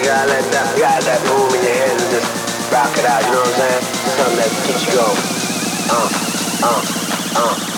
You gotta let that move in your head and just rock it out. You know what I'm saying? Something that keeps you going. Uh, uh, uh.